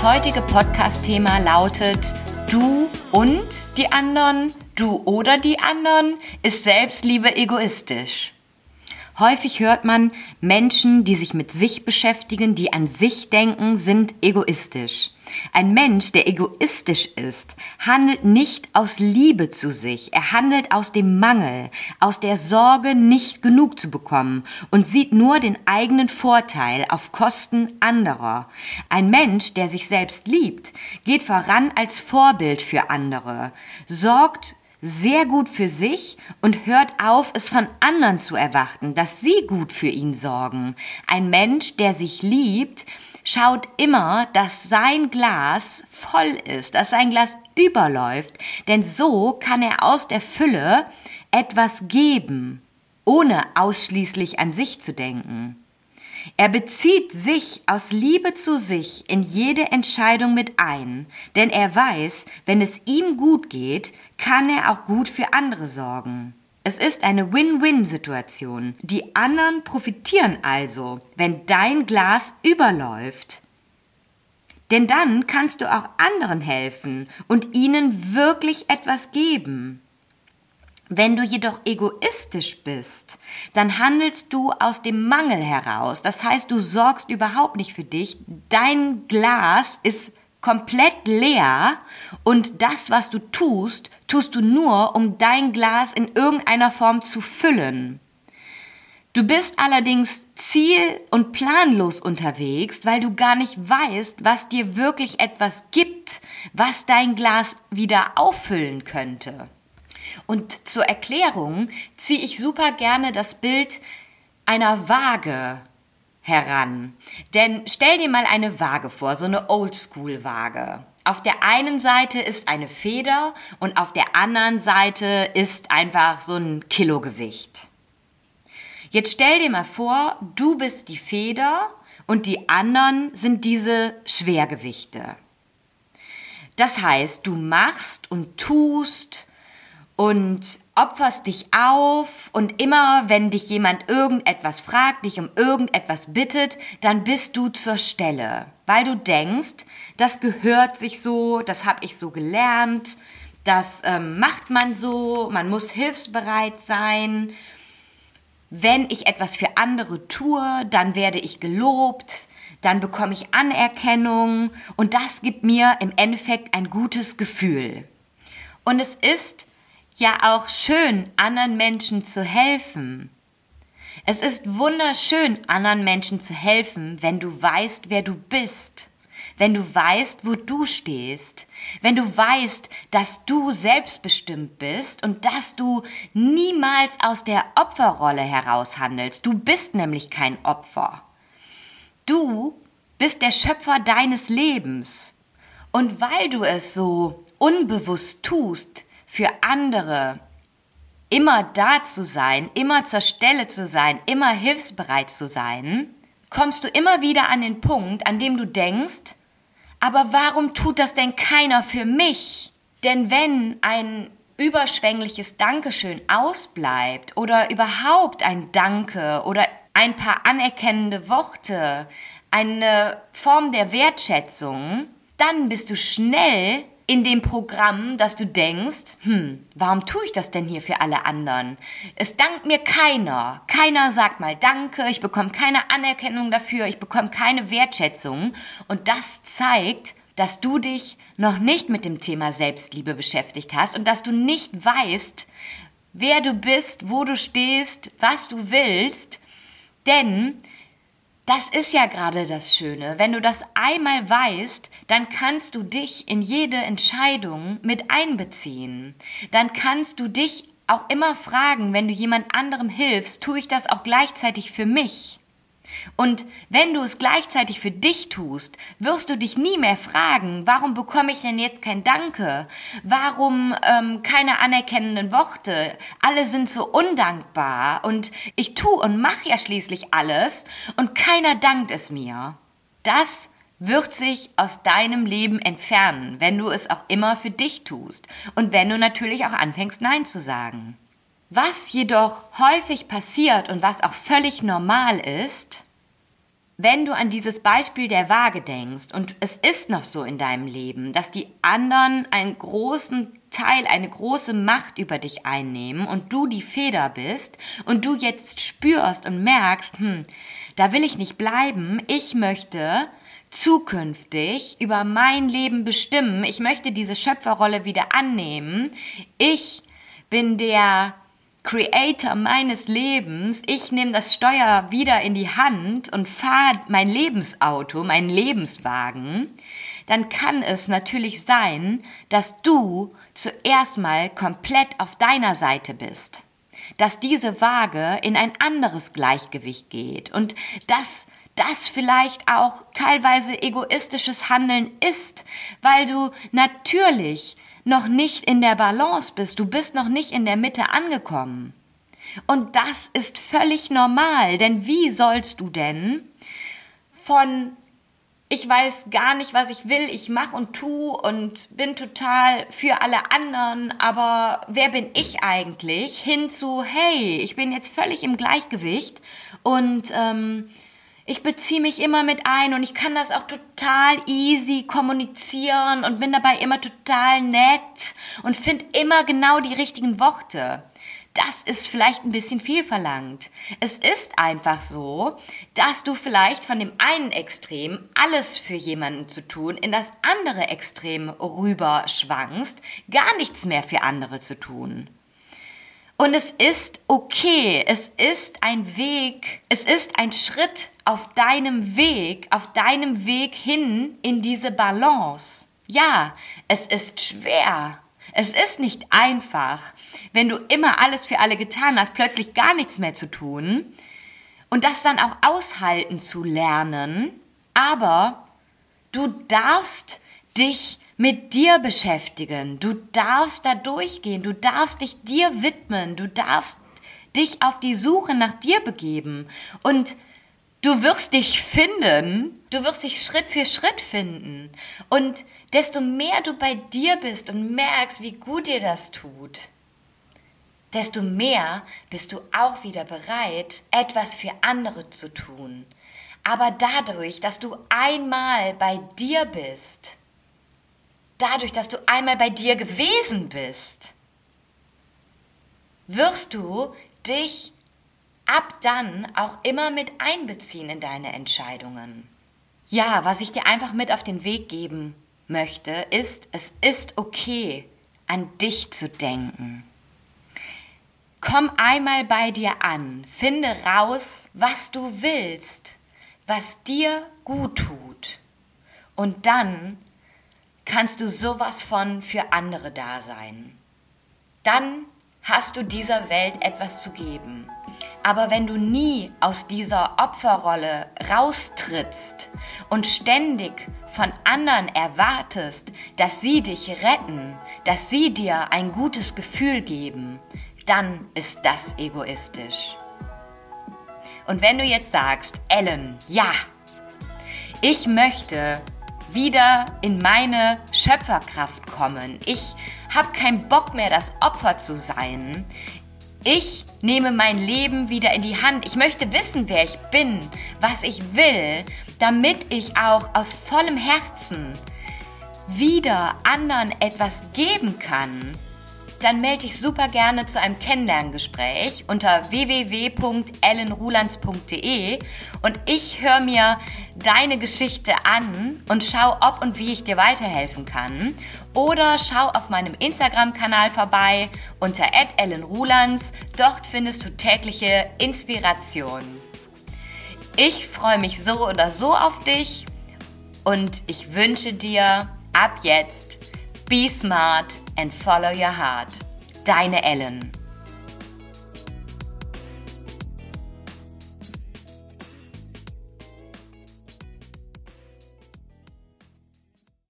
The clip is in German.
Das heutige Podcast-Thema lautet Du und die anderen, du oder die anderen, ist Selbstliebe egoistisch. Häufig hört man, Menschen, die sich mit sich beschäftigen, die an sich denken, sind egoistisch. Ein Mensch, der egoistisch ist, handelt nicht aus Liebe zu sich, er handelt aus dem Mangel, aus der Sorge, nicht genug zu bekommen und sieht nur den eigenen Vorteil auf Kosten anderer. Ein Mensch, der sich selbst liebt, geht voran als Vorbild für andere, sorgt sehr gut für sich und hört auf, es von anderen zu erwarten, dass sie gut für ihn sorgen. Ein Mensch, der sich liebt, schaut immer, dass sein Glas voll ist, dass sein Glas überläuft, denn so kann er aus der Fülle etwas geben, ohne ausschließlich an sich zu denken. Er bezieht sich aus Liebe zu sich in jede Entscheidung mit ein, denn er weiß, wenn es ihm gut geht, kann er auch gut für andere sorgen. Es ist eine Win-Win-Situation. Die anderen profitieren also, wenn dein Glas überläuft. Denn dann kannst du auch anderen helfen und ihnen wirklich etwas geben. Wenn du jedoch egoistisch bist, dann handelst du aus dem Mangel heraus. Das heißt, du sorgst überhaupt nicht für dich. Dein Glas ist komplett leer und das, was du tust, tust du nur, um dein Glas in irgendeiner Form zu füllen. Du bist allerdings ziel- und planlos unterwegs, weil du gar nicht weißt, was dir wirklich etwas gibt, was dein Glas wieder auffüllen könnte. Und zur Erklärung ziehe ich super gerne das Bild einer Waage heran. Denn stell dir mal eine Waage vor, so eine Oldschool-Waage. Auf der einen Seite ist eine Feder und auf der anderen Seite ist einfach so ein Kilogewicht. Jetzt stell dir mal vor, du bist die Feder und die anderen sind diese Schwergewichte. Das heißt, du machst und tust und opferst dich auf und immer, wenn dich jemand irgendetwas fragt, dich um irgendetwas bittet, dann bist du zur Stelle, weil du denkst, das gehört sich so, das habe ich so gelernt, das ähm, macht man so, man muss hilfsbereit sein. Wenn ich etwas für andere tue, dann werde ich gelobt, dann bekomme ich Anerkennung und das gibt mir im Endeffekt ein gutes Gefühl. Und es ist ja auch schön, anderen Menschen zu helfen. Es ist wunderschön, anderen Menschen zu helfen, wenn du weißt, wer du bist, wenn du weißt, wo du stehst, wenn du weißt, dass du selbstbestimmt bist und dass du niemals aus der Opferrolle heraus handelst. Du bist nämlich kein Opfer. Du bist der Schöpfer deines Lebens. Und weil du es so unbewusst tust, für andere immer da zu sein, immer zur Stelle zu sein, immer hilfsbereit zu sein, kommst du immer wieder an den Punkt, an dem du denkst, aber warum tut das denn keiner für mich? Denn wenn ein überschwängliches Dankeschön ausbleibt oder überhaupt ein Danke oder ein paar anerkennende Worte, eine Form der Wertschätzung, dann bist du schnell in dem Programm, dass du denkst, hm, warum tue ich das denn hier für alle anderen? Es dankt mir keiner. Keiner sagt mal Danke, ich bekomme keine Anerkennung dafür, ich bekomme keine Wertschätzung. Und das zeigt, dass du dich noch nicht mit dem Thema Selbstliebe beschäftigt hast und dass du nicht weißt, wer du bist, wo du stehst, was du willst. Denn das ist ja gerade das Schöne. Wenn du das einmal weißt, dann kannst du dich in jede Entscheidung mit einbeziehen. Dann kannst du dich auch immer fragen, wenn du jemand anderem hilfst, tue ich das auch gleichzeitig für mich? Und wenn du es gleichzeitig für dich tust, wirst du dich nie mehr fragen, warum bekomme ich denn jetzt kein Danke? Warum ähm, keine anerkennenden Worte? Alle sind so undankbar und ich tu und mache ja schließlich alles und keiner dankt es mir. Das wird sich aus deinem Leben entfernen, wenn du es auch immer für dich tust und wenn du natürlich auch anfängst Nein zu sagen. Was jedoch häufig passiert und was auch völlig normal ist, wenn du an dieses Beispiel der Waage denkst und es ist noch so in deinem Leben, dass die anderen einen großen Teil, eine große Macht über dich einnehmen und du die Feder bist und du jetzt spürst und merkst, hm, da will ich nicht bleiben, ich möchte zukünftig über mein Leben bestimmen, ich möchte diese Schöpferrolle wieder annehmen, ich bin der Creator meines Lebens, ich nehme das Steuer wieder in die Hand und fahre mein Lebensauto, meinen Lebenswagen, dann kann es natürlich sein, dass du zuerst mal komplett auf deiner Seite bist. Dass diese Waage in ein anderes Gleichgewicht geht und dass das vielleicht auch teilweise egoistisches Handeln ist, weil du natürlich noch nicht in der Balance bist, du bist noch nicht in der Mitte angekommen. Und das ist völlig normal, denn wie sollst du denn von ich weiß gar nicht, was ich will, ich mache und tu und bin total für alle anderen, aber wer bin ich eigentlich? Hin zu, hey, ich bin jetzt völlig im Gleichgewicht und ähm, ich beziehe mich immer mit ein und ich kann das auch total easy kommunizieren und bin dabei immer total nett und finde immer genau die richtigen Worte. Das ist vielleicht ein bisschen viel verlangt. Es ist einfach so, dass du vielleicht von dem einen Extrem, alles für jemanden zu tun, in das andere Extrem rüber schwankst, gar nichts mehr für andere zu tun. Und es ist okay, es ist ein Weg, es ist ein Schritt auf deinem Weg, auf deinem Weg hin in diese Balance. Ja, es ist schwer. Es ist nicht einfach, wenn du immer alles für alle getan hast, plötzlich gar nichts mehr zu tun und das dann auch aushalten zu lernen. Aber du darfst dich mit dir beschäftigen. Du darfst da durchgehen. Du darfst dich dir widmen. Du darfst dich auf die Suche nach dir begeben. Und du wirst dich finden. Du wirst dich Schritt für Schritt finden. Und desto mehr du bei dir bist und merkst, wie gut dir das tut, desto mehr bist du auch wieder bereit, etwas für andere zu tun. Aber dadurch, dass du einmal bei dir bist, dadurch, dass du einmal bei dir gewesen bist, wirst du dich ab dann auch immer mit einbeziehen in deine Entscheidungen. Ja, was ich dir einfach mit auf den Weg geben möchte, ist, es ist okay, an dich zu denken. Komm einmal bei dir an, finde raus, was du willst, was dir gut tut. Und dann kannst du sowas von für andere da sein. Dann hast du dieser Welt etwas zu geben. Aber wenn du nie aus dieser Opferrolle raustrittst und ständig von anderen erwartest, dass sie dich retten, dass sie dir ein gutes Gefühl geben, dann ist das egoistisch. Und wenn du jetzt sagst, Ellen, ja, ich möchte wieder in meine Schöpferkraft kommen. Ich habe keinen Bock mehr, das Opfer zu sein. Ich nehme mein Leben wieder in die Hand. Ich möchte wissen, wer ich bin, was ich will, damit ich auch aus vollem Herzen wieder anderen etwas geben kann dann melde dich super gerne zu einem Kennenlerngespräch unter www.ellenrulands.de und ich höre mir deine Geschichte an und schau, ob und wie ich dir weiterhelfen kann. Oder schau auf meinem Instagram-Kanal vorbei unter ellenrulands. Dort findest du tägliche Inspiration. Ich freue mich so oder so auf dich und ich wünsche dir ab jetzt Be Smart and follow your heart. Deine Ellen.